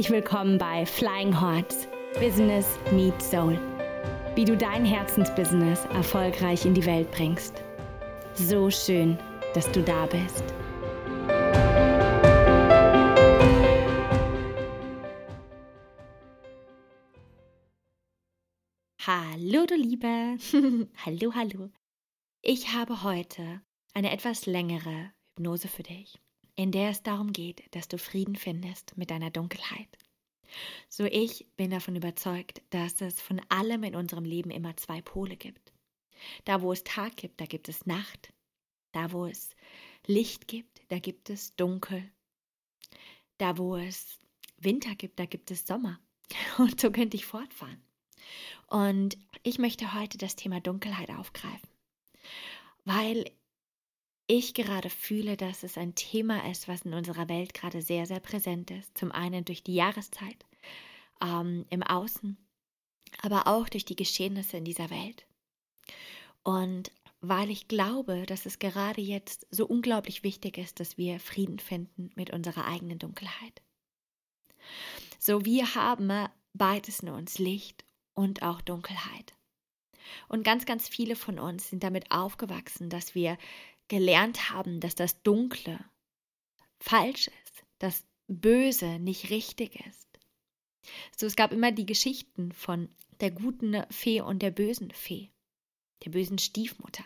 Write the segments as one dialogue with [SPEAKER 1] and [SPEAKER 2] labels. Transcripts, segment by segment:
[SPEAKER 1] Herzlich willkommen bei Flying Hordes Business Meet Soul. Wie du dein Herzensbusiness erfolgreich in die Welt bringst. So schön, dass du da bist. Hallo, du Liebe. hallo, hallo. Ich habe heute eine etwas längere Hypnose für dich in der es darum geht, dass du Frieden findest mit deiner Dunkelheit. So ich bin davon überzeugt, dass es von allem in unserem Leben immer zwei Pole gibt. Da, wo es Tag gibt, da gibt es Nacht. Da, wo es Licht gibt, da gibt es Dunkel. Da, wo es Winter gibt, da gibt es Sommer. Und so könnte ich fortfahren. Und ich möchte heute das Thema Dunkelheit aufgreifen, weil ich gerade fühle, dass es ein Thema ist, was in unserer Welt gerade sehr, sehr präsent ist. Zum einen durch die Jahreszeit ähm, im Außen, aber auch durch die Geschehnisse in dieser Welt. Und weil ich glaube, dass es gerade jetzt so unglaublich wichtig ist, dass wir Frieden finden mit unserer eigenen Dunkelheit. So wir haben beides in uns, Licht und auch Dunkelheit. Und ganz, ganz viele von uns sind damit aufgewachsen, dass wir gelernt haben, dass das Dunkle falsch ist, das Böse nicht richtig ist. So, es gab immer die Geschichten von der guten Fee und der bösen Fee, der bösen Stiefmutter.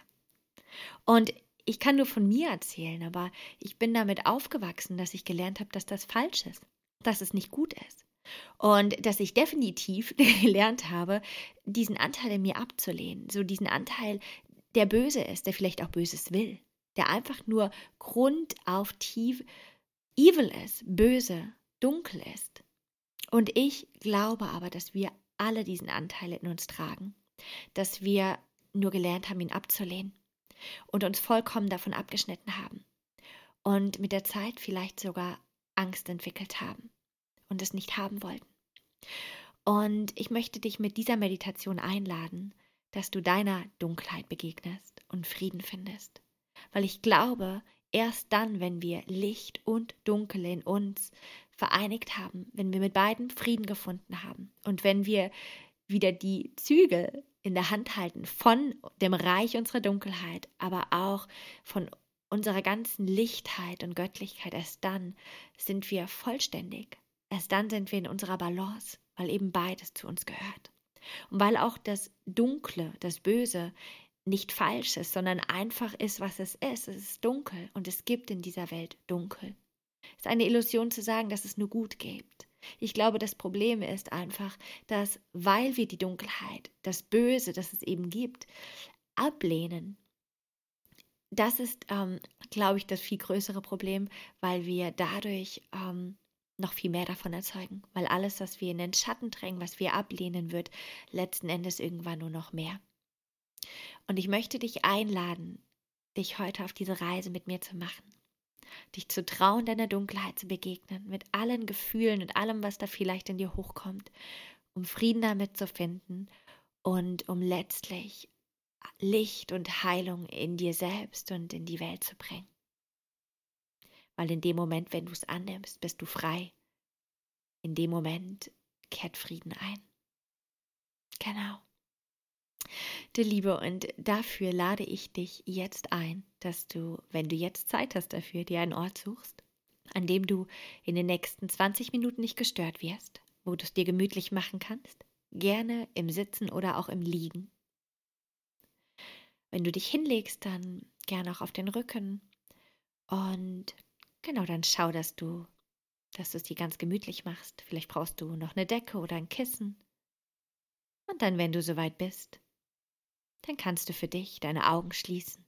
[SPEAKER 1] Und ich kann nur von mir erzählen, aber ich bin damit aufgewachsen, dass ich gelernt habe, dass das falsch ist, dass es nicht gut ist. Und dass ich definitiv gelernt habe, diesen Anteil in mir abzulehnen. So diesen Anteil, der böse ist, der vielleicht auch Böses will der einfach nur grundauf tief evil ist, böse, dunkel ist. Und ich glaube aber, dass wir alle diesen Anteil in uns tragen, dass wir nur gelernt haben, ihn abzulehnen und uns vollkommen davon abgeschnitten haben und mit der Zeit vielleicht sogar Angst entwickelt haben und es nicht haben wollten. Und ich möchte dich mit dieser Meditation einladen, dass du deiner Dunkelheit begegnest und Frieden findest weil ich glaube, erst dann, wenn wir Licht und Dunkel in uns vereinigt haben, wenn wir mit beiden Frieden gefunden haben und wenn wir wieder die Zügel in der Hand halten von dem Reich unserer Dunkelheit, aber auch von unserer ganzen Lichtheit und Göttlichkeit, erst dann sind wir vollständig. Erst dann sind wir in unserer Balance, weil eben beides zu uns gehört. Und weil auch das Dunkle, das Böse nicht falsch ist, sondern einfach ist, was es ist. Es ist dunkel und es gibt in dieser Welt dunkel. Es ist eine Illusion zu sagen, dass es nur gut gibt. Ich glaube, das Problem ist einfach, dass weil wir die Dunkelheit, das Böse, das es eben gibt, ablehnen, das ist, ähm, glaube ich, das viel größere Problem, weil wir dadurch ähm, noch viel mehr davon erzeugen. Weil alles, was wir in den Schatten drängen, was wir ablehnen, wird letzten Endes irgendwann nur noch mehr. Und ich möchte dich einladen, dich heute auf diese Reise mit mir zu machen. Dich zu trauen, deiner Dunkelheit zu begegnen, mit allen Gefühlen und allem, was da vielleicht in dir hochkommt, um Frieden damit zu finden und um letztlich Licht und Heilung in dir selbst und in die Welt zu bringen. Weil in dem Moment, wenn du es annimmst, bist du frei. In dem Moment kehrt Frieden ein. Genau. Du Liebe, und dafür lade ich dich jetzt ein, dass du, wenn du jetzt Zeit hast dafür, dir einen Ort suchst, an dem du in den nächsten 20 Minuten nicht gestört wirst, wo du es dir gemütlich machen kannst, gerne im Sitzen oder auch im Liegen. Wenn du dich hinlegst, dann gerne auch auf den Rücken und genau, dann schau, dass du, dass du es dir ganz gemütlich machst. Vielleicht brauchst du noch eine Decke oder ein Kissen. Und dann, wenn du soweit bist, dann kannst du für dich deine Augen schließen.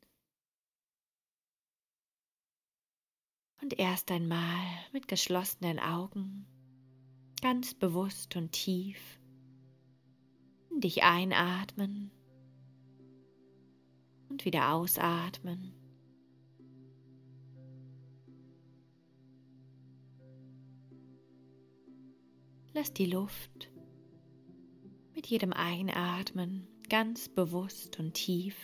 [SPEAKER 1] Und erst einmal mit geschlossenen Augen, ganz bewusst und tief, dich einatmen und wieder ausatmen. Lass die Luft mit jedem Einatmen ganz bewusst und tief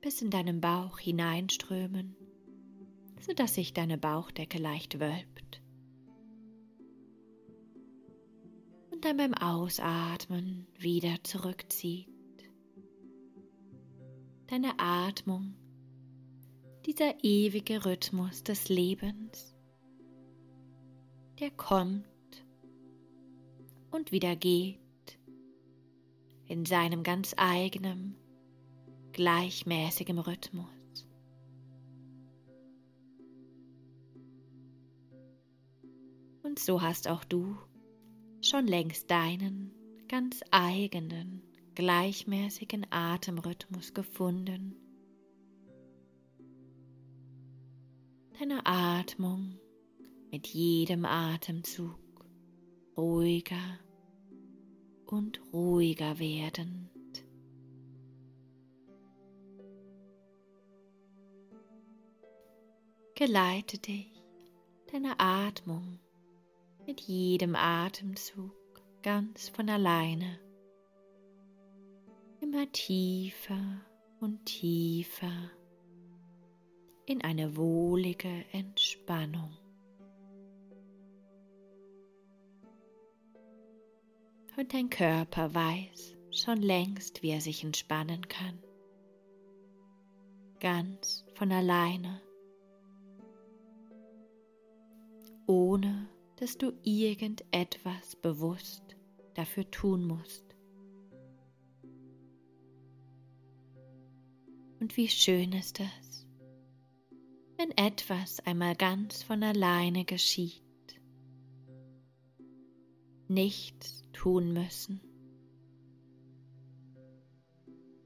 [SPEAKER 1] bis in deinen Bauch hineinströmen, sodass sich deine Bauchdecke leicht wölbt. und dann beim Ausatmen wieder zurückzieht. Deine Atmung, dieser ewige Rhythmus des Lebens, der kommt und wieder geht in seinem ganz eigenen, gleichmäßigen Rhythmus. Und so hast auch du schon längst deinen ganz eigenen, gleichmäßigen Atemrhythmus gefunden. Deine Atmung mit jedem Atemzug ruhiger und ruhiger werdend. Geleite dich, deine Atmung mit jedem Atemzug ganz von alleine immer tiefer und tiefer in eine wohlige Entspannung. Und dein Körper weiß schon längst, wie er sich entspannen kann. Ganz von alleine. Ohne dass du irgendetwas bewusst dafür tun musst. Und wie schön ist es, wenn etwas einmal ganz von alleine geschieht. Nichts tun müssen.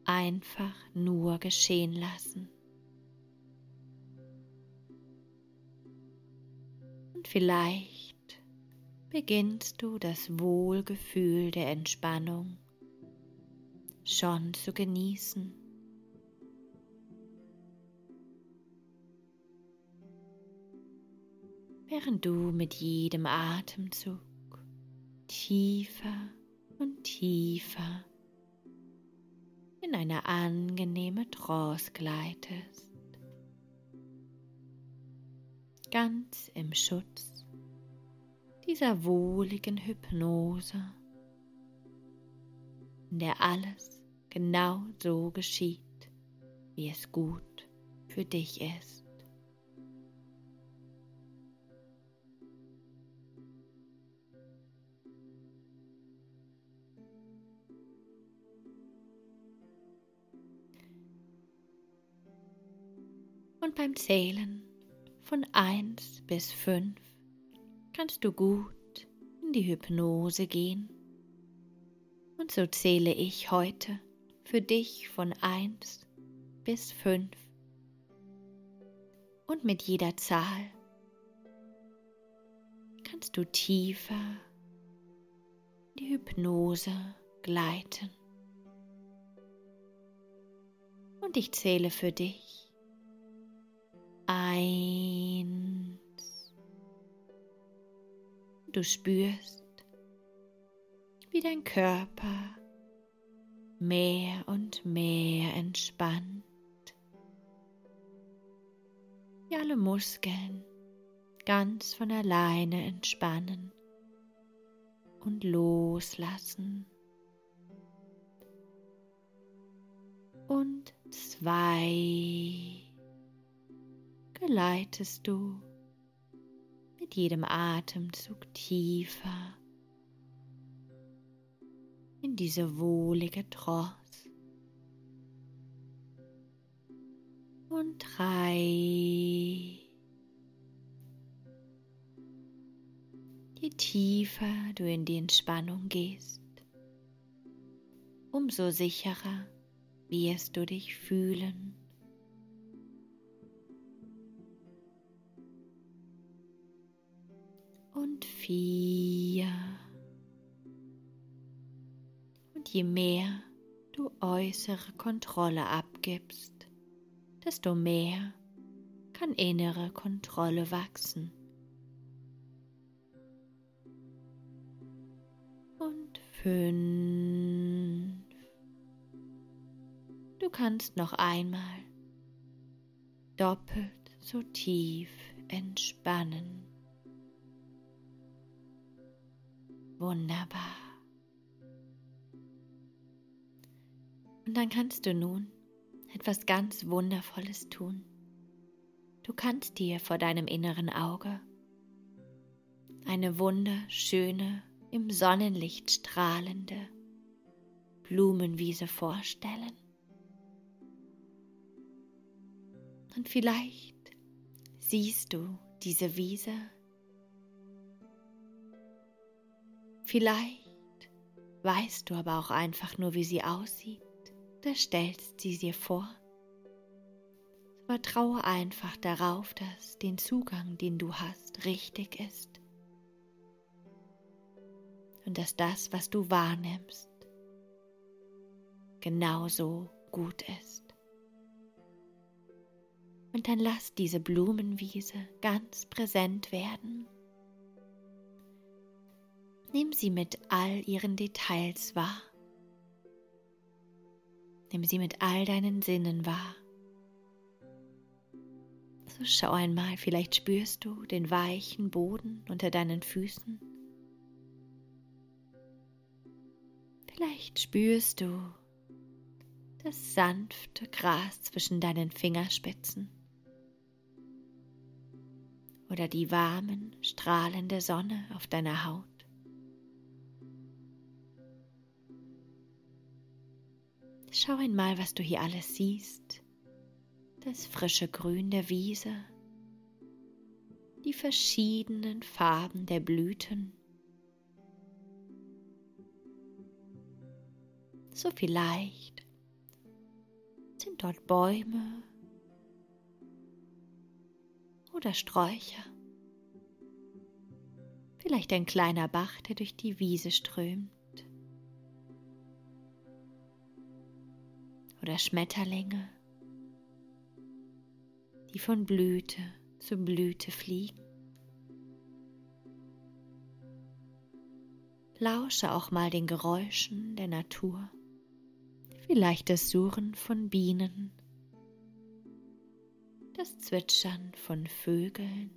[SPEAKER 1] Einfach nur geschehen lassen. Und vielleicht beginnst du das Wohlgefühl der Entspannung schon zu genießen. Während du mit jedem Atemzug tiefer und tiefer in eine angenehme Trance gleitest, ganz im Schutz dieser wohligen Hypnose, in der alles genau so geschieht, wie es gut für dich ist. Und beim Zählen von 1 bis 5 kannst du gut in die Hypnose gehen. Und so zähle ich heute für dich von 1 bis 5. Und mit jeder Zahl kannst du tiefer in die Hypnose gleiten. Und ich zähle für dich ein Du spürst, wie dein Körper mehr und mehr entspannt. Wie alle Muskeln ganz von alleine entspannen und loslassen. Und zwei geleitest du mit jedem Atemzug tiefer in diese wohlige Trance. Und drei. Je tiefer du in die Entspannung gehst, umso sicherer wirst du dich fühlen. Und vier. Und je mehr du äußere Kontrolle abgibst, desto mehr kann innere Kontrolle wachsen. Und fünf. Du kannst noch einmal doppelt so tief entspannen. Wunderbar. Und dann kannst du nun etwas ganz Wundervolles tun. Du kannst dir vor deinem inneren Auge eine wunderschöne, im Sonnenlicht strahlende Blumenwiese vorstellen. Und vielleicht siehst du diese Wiese Vielleicht weißt du aber auch einfach nur, wie sie aussieht. Da stellst sie dir vor. Vertraue einfach darauf, dass den Zugang, den du hast, richtig ist. Und dass das, was du wahrnimmst, genauso gut ist. Und dann lass diese Blumenwiese ganz präsent werden. Nimm sie mit all ihren Details wahr. Nimm sie mit all deinen Sinnen wahr. So schau einmal, vielleicht spürst du den weichen Boden unter deinen Füßen. Vielleicht spürst du das sanfte Gras zwischen deinen Fingerspitzen oder die warmen, strahlende Sonne auf deiner Haut. Schau einmal, was du hier alles siehst. Das frische Grün der Wiese, die verschiedenen Farben der Blüten. So vielleicht sind dort Bäume oder Sträucher. Vielleicht ein kleiner Bach, der durch die Wiese strömt. Oder Schmetterlinge, die von Blüte zu Blüte fliegen. Lausche auch mal den Geräuschen der Natur, vielleicht das Suchen von Bienen das Zwitschern von Vögeln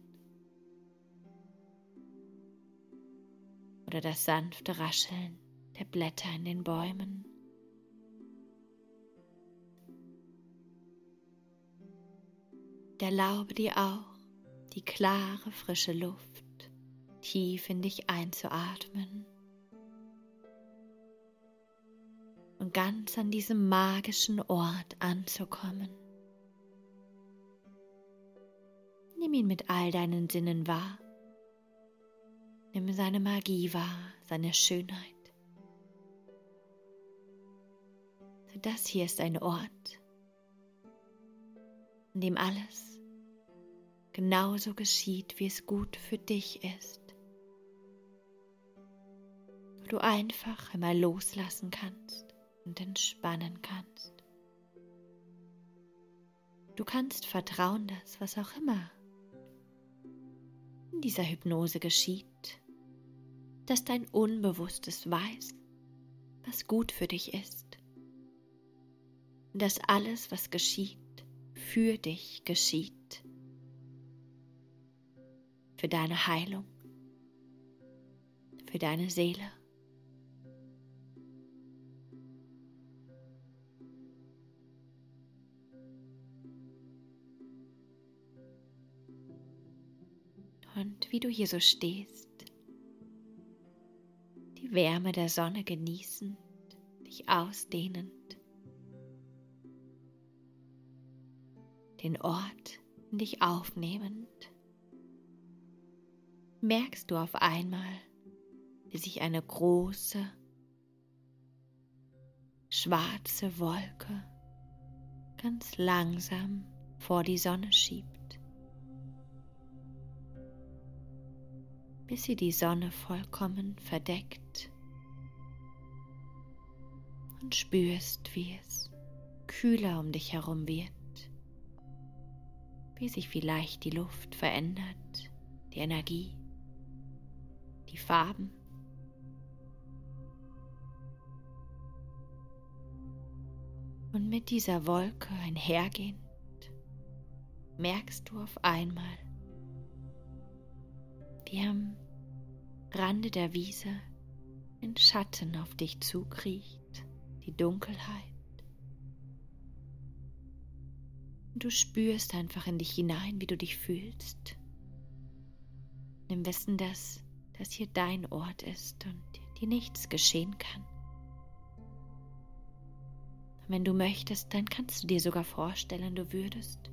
[SPEAKER 1] oder das sanfte Rascheln der Blätter in den Bäumen. Erlaube dir auch, die klare, frische Luft tief in dich einzuatmen und ganz an diesem magischen Ort anzukommen. Nimm ihn mit all deinen Sinnen wahr. Nimm seine Magie wahr, seine Schönheit. Das hier ist ein Ort, an dem alles genauso geschieht, wie es gut für dich ist. Wo du einfach einmal loslassen kannst und entspannen kannst. Du kannst vertrauen, dass was auch immer in dieser Hypnose geschieht, dass dein Unbewusstes weiß, was gut für dich ist. Und dass alles, was geschieht, für dich geschieht. Für deine Heilung, für deine Seele. und wie du hier so stehst, die Wärme der Sonne genießend, dich ausdehnend, den Ort in dich aufnehmend, merkst du auf einmal, wie sich eine große, schwarze Wolke ganz langsam vor die Sonne schiebt. bis sie die Sonne vollkommen verdeckt und spürst, wie es kühler um dich herum wird, wie sich vielleicht die Luft verändert, die Energie, die Farben. Und mit dieser Wolke einhergehend merkst du auf einmal, wie am Rande der Wiese ein Schatten auf dich zukriecht, die Dunkelheit du spürst einfach in dich hinein, wie du dich fühlst. Nimm Wissen, dass das hier dein Ort ist und dir nichts geschehen kann. Wenn du möchtest, dann kannst du dir sogar vorstellen, du würdest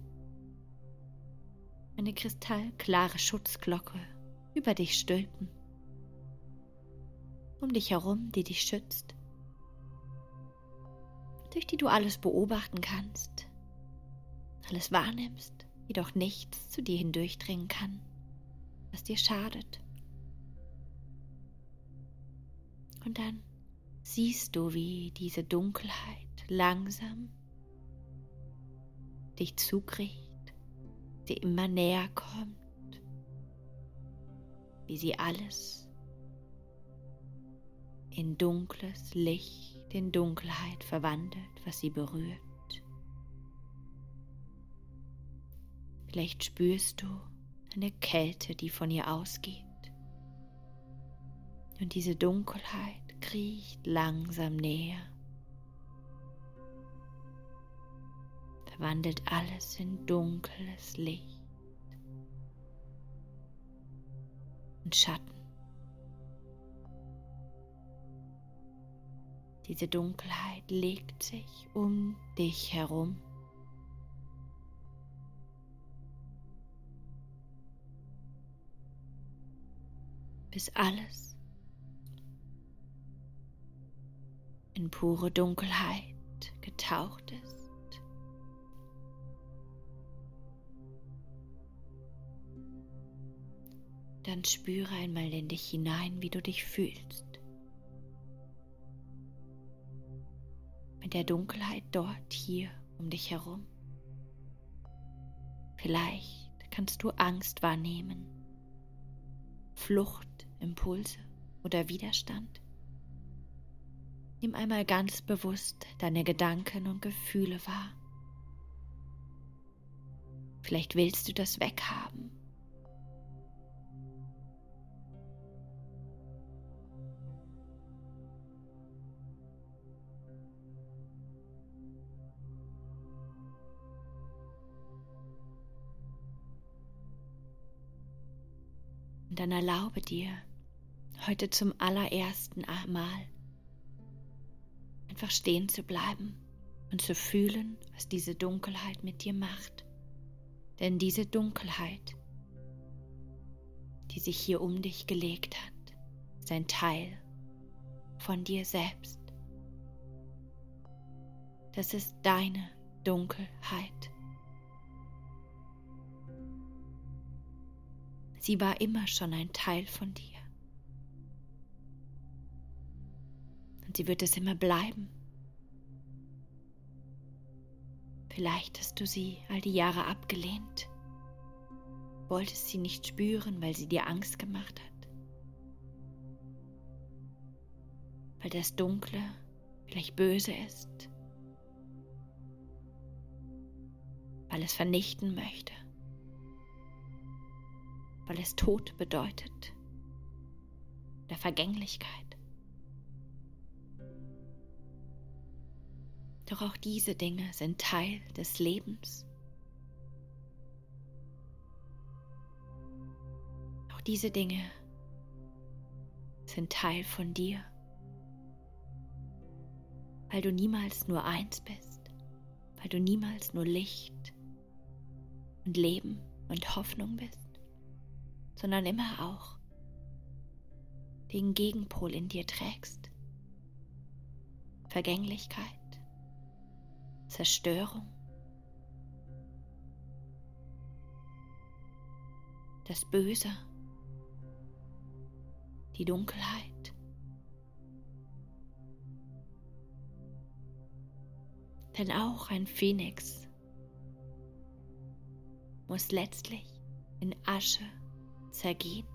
[SPEAKER 1] eine kristallklare Schutzglocke über dich stülpen, um dich herum, die dich schützt, durch die du alles beobachten kannst, alles wahrnimmst, jedoch nichts zu dir hindurchdringen kann, was dir schadet. Und dann siehst du, wie diese Dunkelheit langsam dich zukriegt, dir immer näher kommt, wie sie alles in dunkles Licht, in Dunkelheit verwandelt, was sie berührt. Vielleicht spürst du eine Kälte, die von ihr ausgeht. Und diese Dunkelheit kriecht langsam näher. Verwandelt alles in dunkles Licht und Schatten. Diese Dunkelheit legt sich um dich herum. Bis alles in pure Dunkelheit getaucht ist. Dann spüre einmal in dich hinein, wie du dich fühlst. Mit der Dunkelheit dort, hier um dich herum. Vielleicht kannst du Angst wahrnehmen, Fluchtimpulse oder Widerstand. Nimm einmal ganz bewusst deine Gedanken und Gefühle wahr. Vielleicht willst du das weghaben. Dann erlaube dir, heute zum allerersten Mal einfach stehen zu bleiben und zu fühlen, was diese Dunkelheit mit dir macht. Denn diese Dunkelheit, die sich hier um dich gelegt hat, ist ein Teil von dir selbst. Das ist deine Dunkelheit. Sie war immer schon ein Teil von dir. und sie wird es immer bleiben. Vielleicht hast du sie all die Jahre abgelehnt, wolltest sie nicht spüren, weil sie dir Angst gemacht hat, weil das Dunkle vielleicht böse ist, weil es vernichten möchte, weil es Tod bedeutet, der Vergänglichkeit. Doch auch diese Dinge sind Teil des Lebens. Auch diese Dinge sind Teil von dir, weil du niemals nur eins bist, weil du niemals nur Licht und Leben und Hoffnung bist, sondern immer auch den Gegenpol in dir trägst. Vergänglichkeit. Zerstörung, das Böse, die Dunkelheit. Denn auch ein Phönix muss letztlich in Asche zergehen,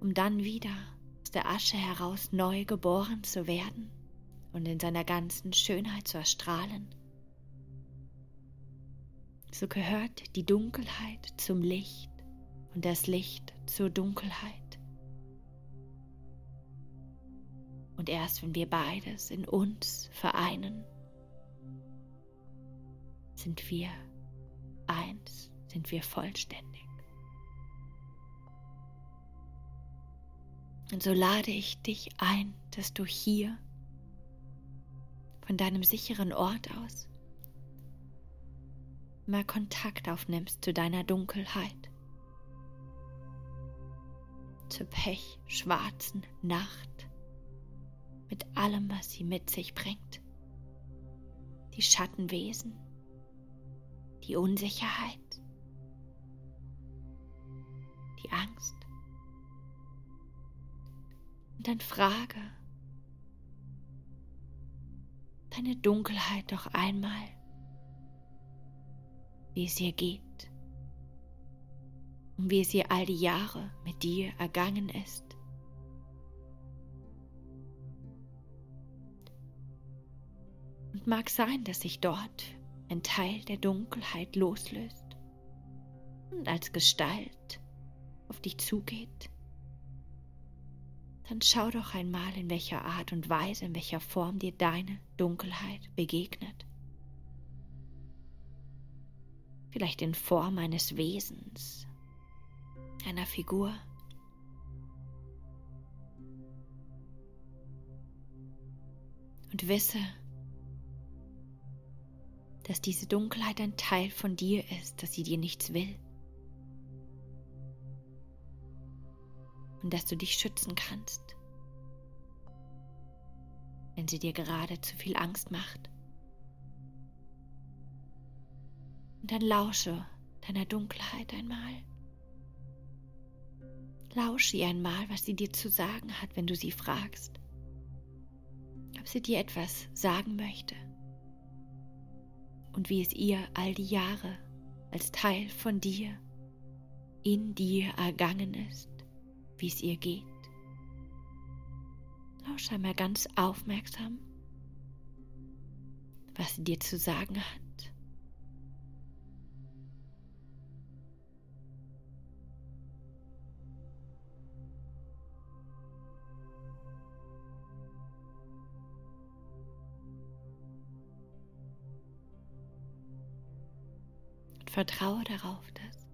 [SPEAKER 1] um dann wieder aus der Asche heraus neu geboren zu werden und in seiner ganzen Schönheit zu erstrahlen. So gehört die Dunkelheit zum Licht und das Licht zur Dunkelheit. Und erst wenn wir beides in uns vereinen, sind wir eins, sind wir vollständig. Und so lade ich dich ein, dass du hier von deinem sicheren Ort aus mal Kontakt aufnimmst zu deiner Dunkelheit, zur pechschwarzen Nacht, mit allem, was sie mit sich bringt, die Schattenwesen, die Unsicherheit, Dann frage deine Dunkelheit doch einmal, wie es ihr geht und wie es ihr all die Jahre mit dir ergangen ist. Und mag sein, dass sich dort ein Teil der Dunkelheit loslöst und als Gestalt auf dich zugeht. Dann schau doch einmal, in welcher Art und Weise, in welcher Form dir deine Dunkelheit begegnet vielleicht in Form eines Wesens, einer Figur. Und wisse, dass diese Dunkelheit ein Teil von dir ist, dass sie dir nichts will. Und dass du dich schützen kannst, wenn sie dir gerade zu viel Angst macht. Und dann lausche deiner Dunkelheit einmal. Lausche ihr einmal, was sie dir zu sagen hat, wenn du sie fragst. Ob sie dir etwas sagen möchte. Und wie es ihr all die Jahre als Teil von dir in dir ergangen ist, wie es ihr geht. Lausche einmal ganz aufmerksam, was sie dir zu sagen hat. Vertraue darauf, dass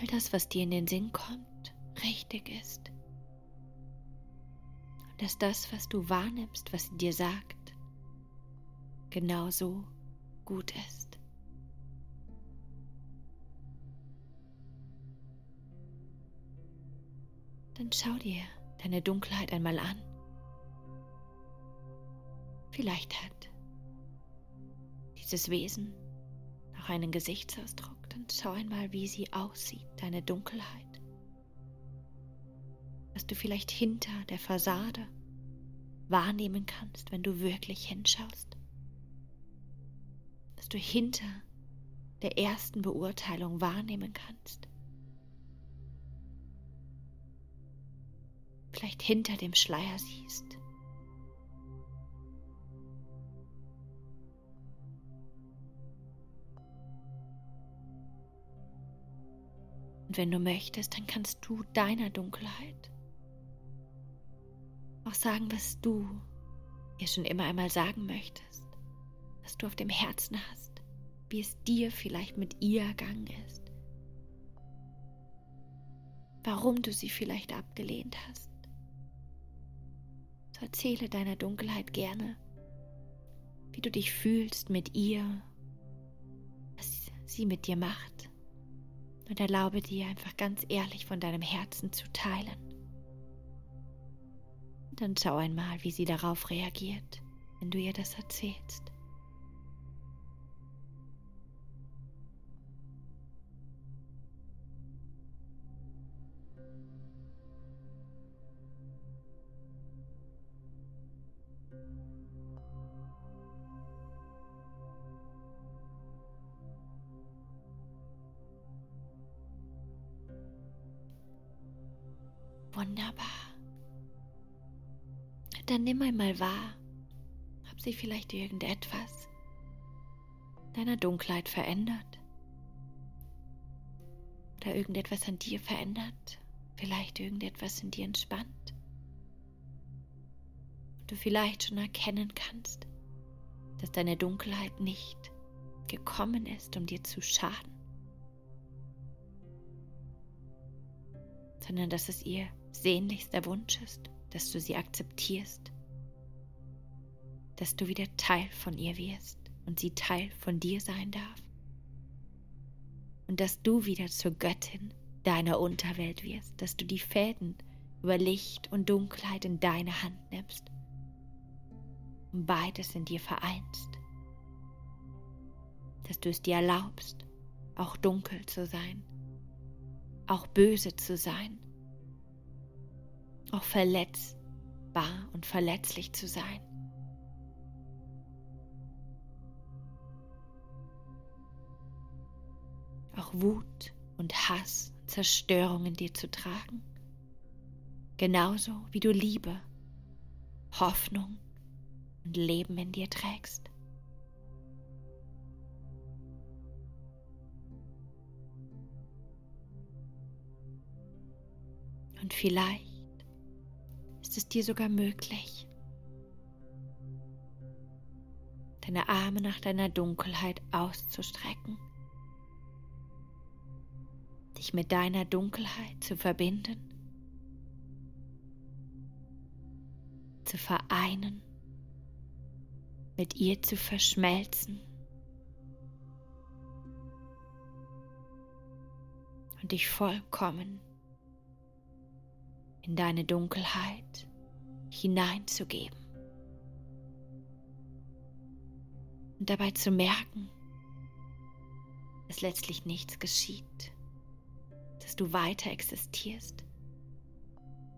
[SPEAKER 1] all das, was dir in den Sinn kommt, richtig ist. Und dass das, was du wahrnimmst, was sie dir sagt, genauso gut ist. Dann schau dir deine Dunkelheit einmal an. Vielleicht hat dieses Wesen noch einen Gesichtsausdruck, dann schau einmal, wie sie aussieht, deine Dunkelheit. Was du vielleicht hinter der Fassade wahrnehmen kannst, wenn du wirklich hinschaust. Was du hinter der ersten Beurteilung wahrnehmen kannst. Vielleicht hinter dem Schleier siehst. Und wenn du möchtest, dann kannst du deiner Dunkelheit auch sagen, was du ihr schon immer einmal sagen möchtest, was du auf dem Herzen hast, wie es dir vielleicht mit ihr ergangen ist, warum du sie vielleicht abgelehnt hast. So erzähle deiner Dunkelheit gerne, wie du dich fühlst mit ihr, was sie mit dir macht und erlaube dir einfach ganz ehrlich von deinem Herzen zu teilen. Dann schau einmal, wie sie darauf reagiert, wenn du ihr das erzählst. Nimm einmal wahr, ob sich vielleicht irgendetwas deiner Dunkelheit verändert. Oder irgendetwas an dir verändert. Vielleicht irgendetwas in dir entspannt. Und du vielleicht schon erkennen kannst, dass deine Dunkelheit nicht gekommen ist, um dir zu schaden, sondern dass es ihr sehnlichster Wunsch ist, dass du sie akzeptierst, dass du wieder Teil von ihr wirst und sie Teil von dir sein darf und dass du wieder zur Göttin deiner Unterwelt wirst, dass du die Fäden über Licht und Dunkelheit in deine Hand nimmst und beides in dir vereinst, dass du es dir erlaubst, auch dunkel zu sein, auch böse zu sein, auch verletzbar und verletzlich zu sein. Auch Wut und Hass, Zerstörung in dir zu tragen. Genauso wie du Liebe, Hoffnung und Leben in dir trägst. Und vielleicht ist es dir sogar möglich, deine Arme nach deiner Dunkelheit auszustrecken, dich mit deiner Dunkelheit zu verbinden, zu vereinen, mit ihr zu verschmelzen und dich vollkommen in deine Dunkelheit hineinzugeben. Und dabei zu merken, dass letztlich nichts geschieht, dass du weiter existierst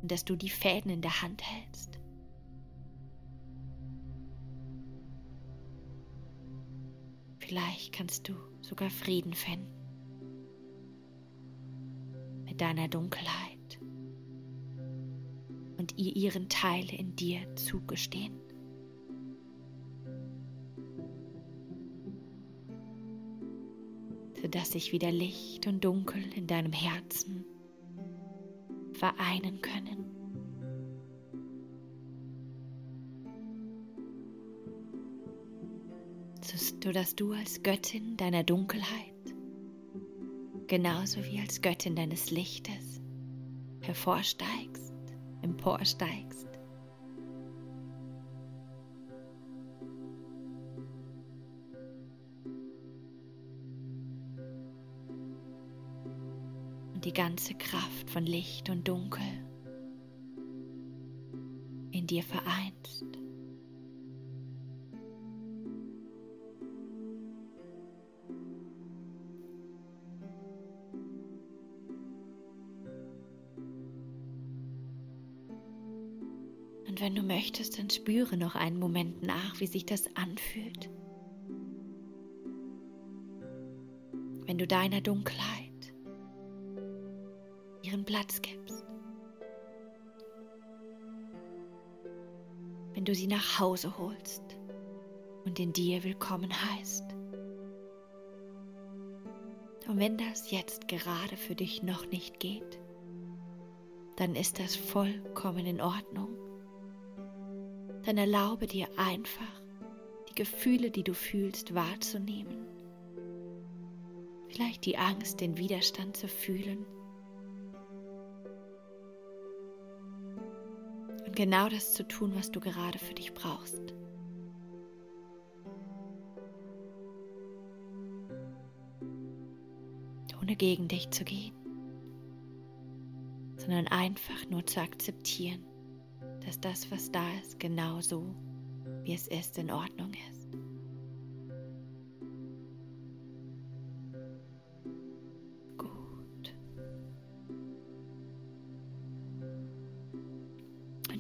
[SPEAKER 1] und dass du die Fäden in der Hand hältst. Vielleicht kannst du sogar Frieden finden mit deiner Dunkelheit und ihr ihren Teil in dir zugestehen. Sodass sich wieder Licht und Dunkel in deinem Herzen vereinen können. So dass du als Göttin deiner Dunkelheit, genauso wie als Göttin deines Lichtes, hervorsteigst emporsteigst. Die ganze Kraft von Licht und Dunkel in dir vereinst. Und wenn du möchtest, dann spüre noch einen Moment nach, wie sich das anfühlt. Wenn du deiner Dunkelheit ihren Platz gibst. Wenn du sie nach Hause holst und in dir willkommen heißt. Und wenn das jetzt gerade für dich noch nicht geht, dann ist das vollkommen in Ordnung dann erlaube dir einfach, die Gefühle, die du fühlst, wahrzunehmen. Vielleicht die Angst, den Widerstand zu fühlen. Genau das zu tun, was du gerade für dich brauchst. Ohne gegen dich zu gehen, sondern einfach nur zu akzeptieren dass das, was da ist, genau so, wie es ist, in Ordnung ist.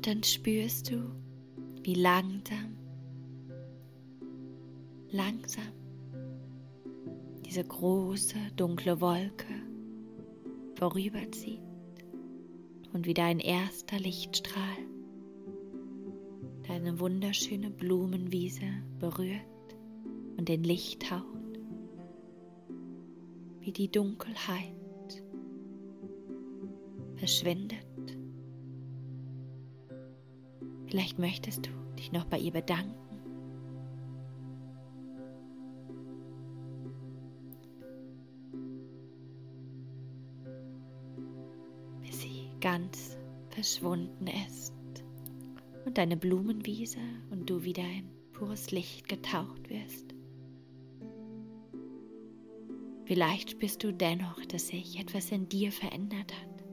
[SPEAKER 1] Dann spürst du, wie langsam, langsam diese große dunkle Wolke vorüberzieht und wie dein erster Lichtstrahl deine wunderschöne Blumenwiese berührt und den Licht haut, wie die Dunkelheit verschwindet. Vielleicht möchtest du dich noch bei ihr bedanken. Bis sie ganz verschwunden ist und deine Blumenwiese und du wieder in pures Licht getaucht wirst. Vielleicht spürst du dennoch, dass sich etwas in dir verändert hat.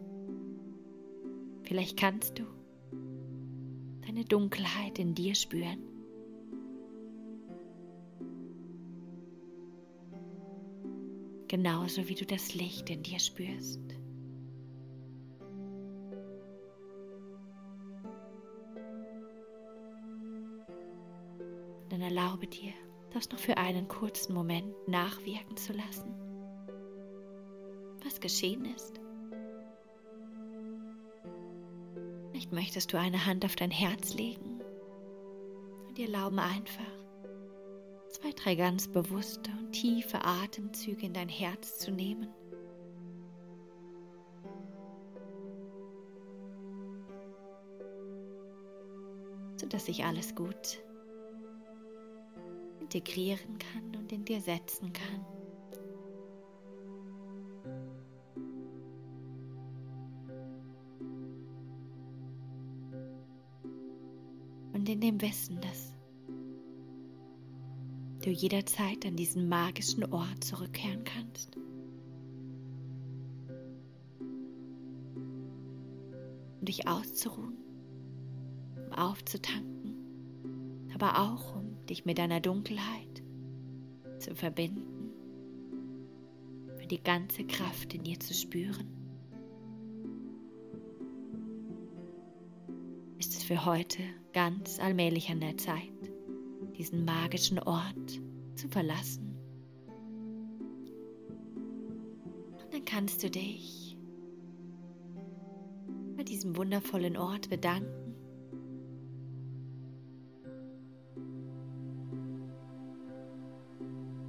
[SPEAKER 1] Vielleicht kannst du deine Dunkelheit in dir spüren. Genauso wie du das Licht in dir spürst. Dann erlaube dir, das noch für einen kurzen Moment nachwirken zu lassen, was geschehen ist. Vielleicht möchtest du eine Hand auf dein Herz legen und dir erlauben einfach, zwei, drei ganz bewusste und tiefe Atemzüge in dein Herz zu nehmen. sodass sich alles gut integrieren kann und in dir setzen kann. Und Wissen, dass du jederzeit an diesen magischen Ort zurückkehren kannst. Um dich auszuruhen, um aufzutanken, aber auch um dich mit deiner Dunkelheit zu verbinden, für die ganze Kraft in dir zu spüren. Für heute ganz allmählich an der Zeit, diesen magischen Ort zu verlassen? Und dann kannst du dich bei diesem wundervollen Ort bedanken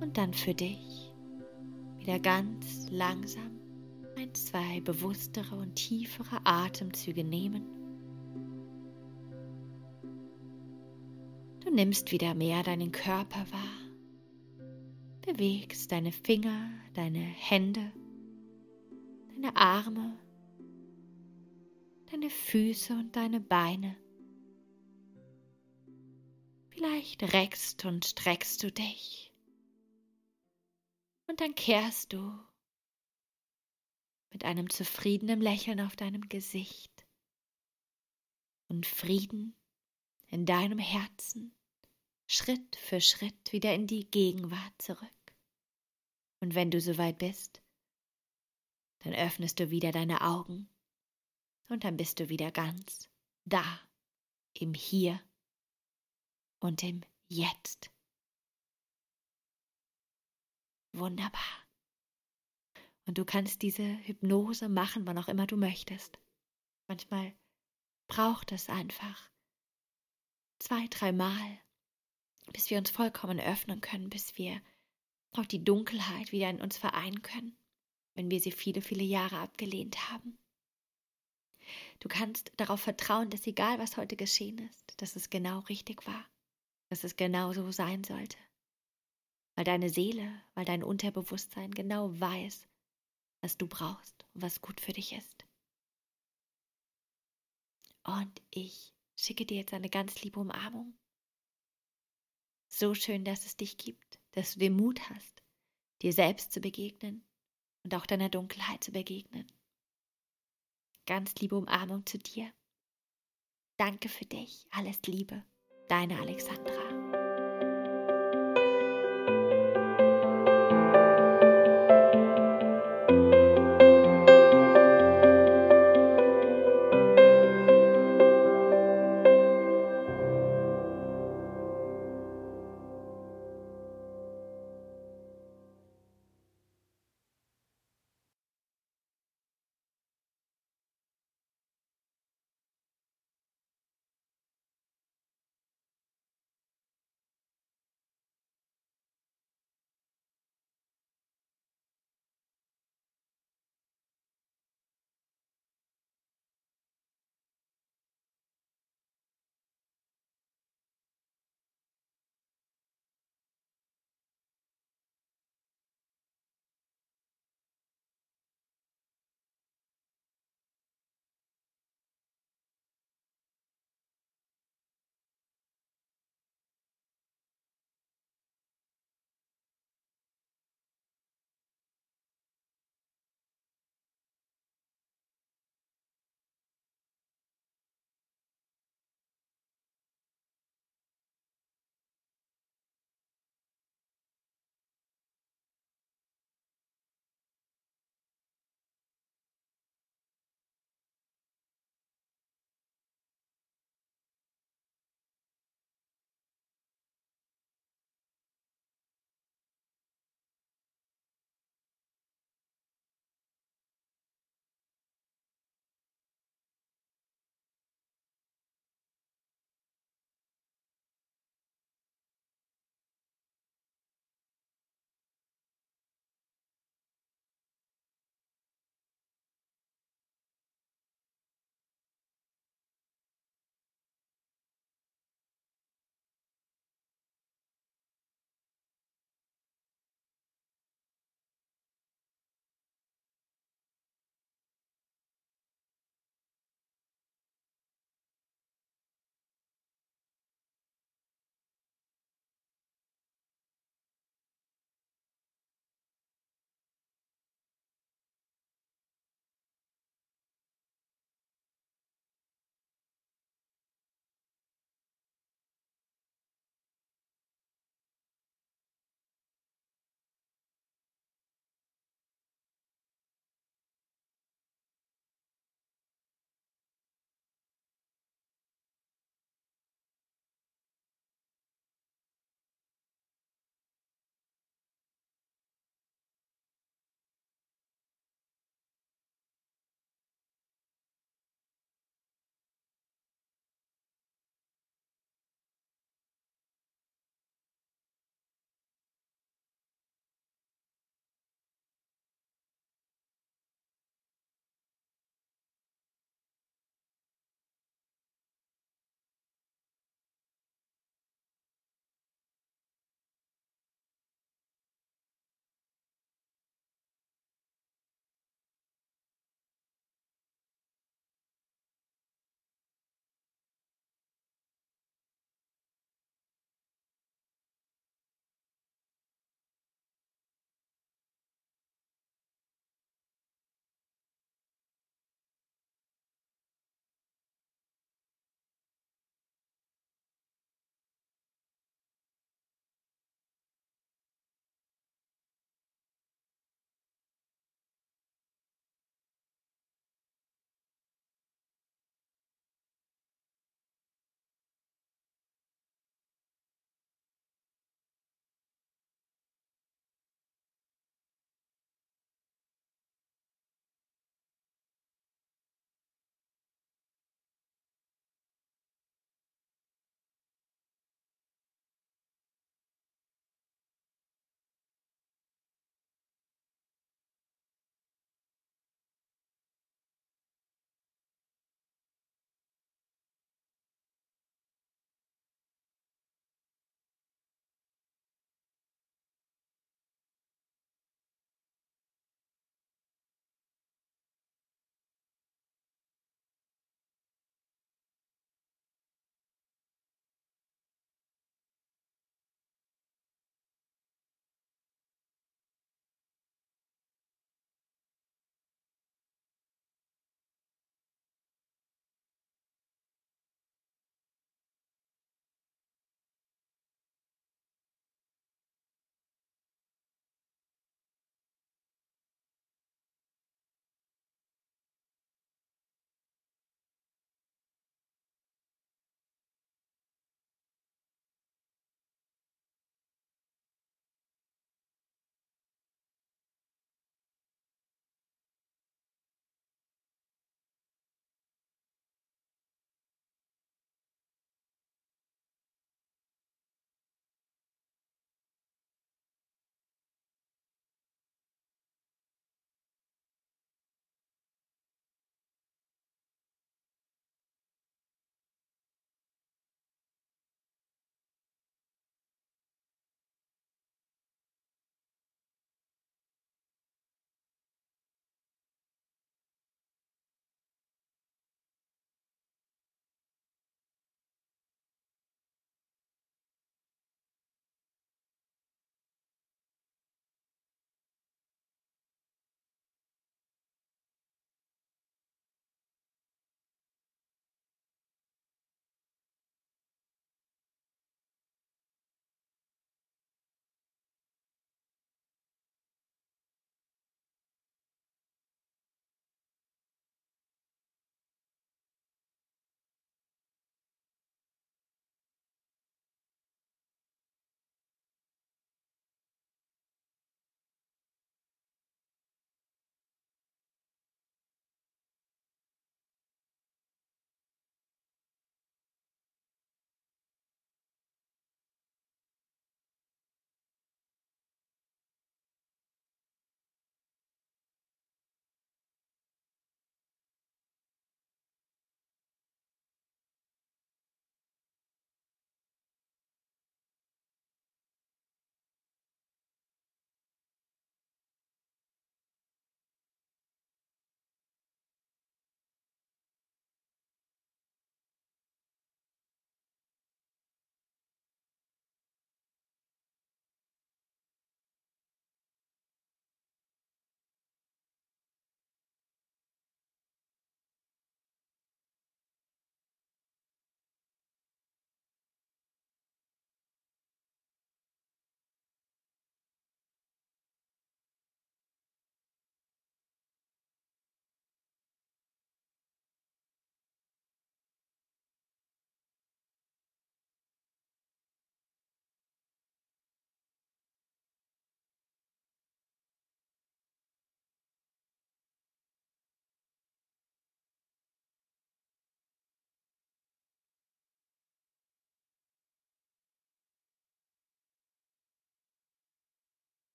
[SPEAKER 1] und dann für dich wieder ganz langsam ein, zwei bewusstere und tiefere Atemzüge nehmen. Nimmst wieder mehr deinen Körper wahr, bewegst deine Finger, deine Hände, deine Arme, deine Füße und deine Beine. Vielleicht reckst und streckst du dich. Und dann kehrst du mit einem zufriedenen Lächeln auf deinem Gesicht. Und Frieden in deinem Herzen Schritt für Schritt wieder in die Gegenwart zurück. Und wenn du soweit bist, dann öffnest du wieder deine Augen und dann bist du wieder ganz da, im Hier und im Jetzt. Wunderbar. Und du kannst diese Hypnose machen, wann auch immer du möchtest. Manchmal braucht es einfach zwei, dreimal, bis wir uns vollkommen öffnen können, bis wir auch die Dunkelheit wieder in uns vereinen können, wenn wir sie viele, viele Jahre abgelehnt haben. Du kannst darauf vertrauen, dass egal was heute geschehen ist, dass es genau richtig war, dass es genau so sein sollte weil deine Seele, weil dein Unterbewusstsein genau weiß, was du brauchst und was gut für dich ist. Und ich schicke dir jetzt eine ganz liebe Umarmung. So schön, dass es dich gibt, dass du den Mut hast, dir selbst zu begegnen und auch deiner Dunkelheit zu begegnen. Ganz liebe Umarmung zu dir. Danke für dich. Alles Liebe. Deine Alexandra.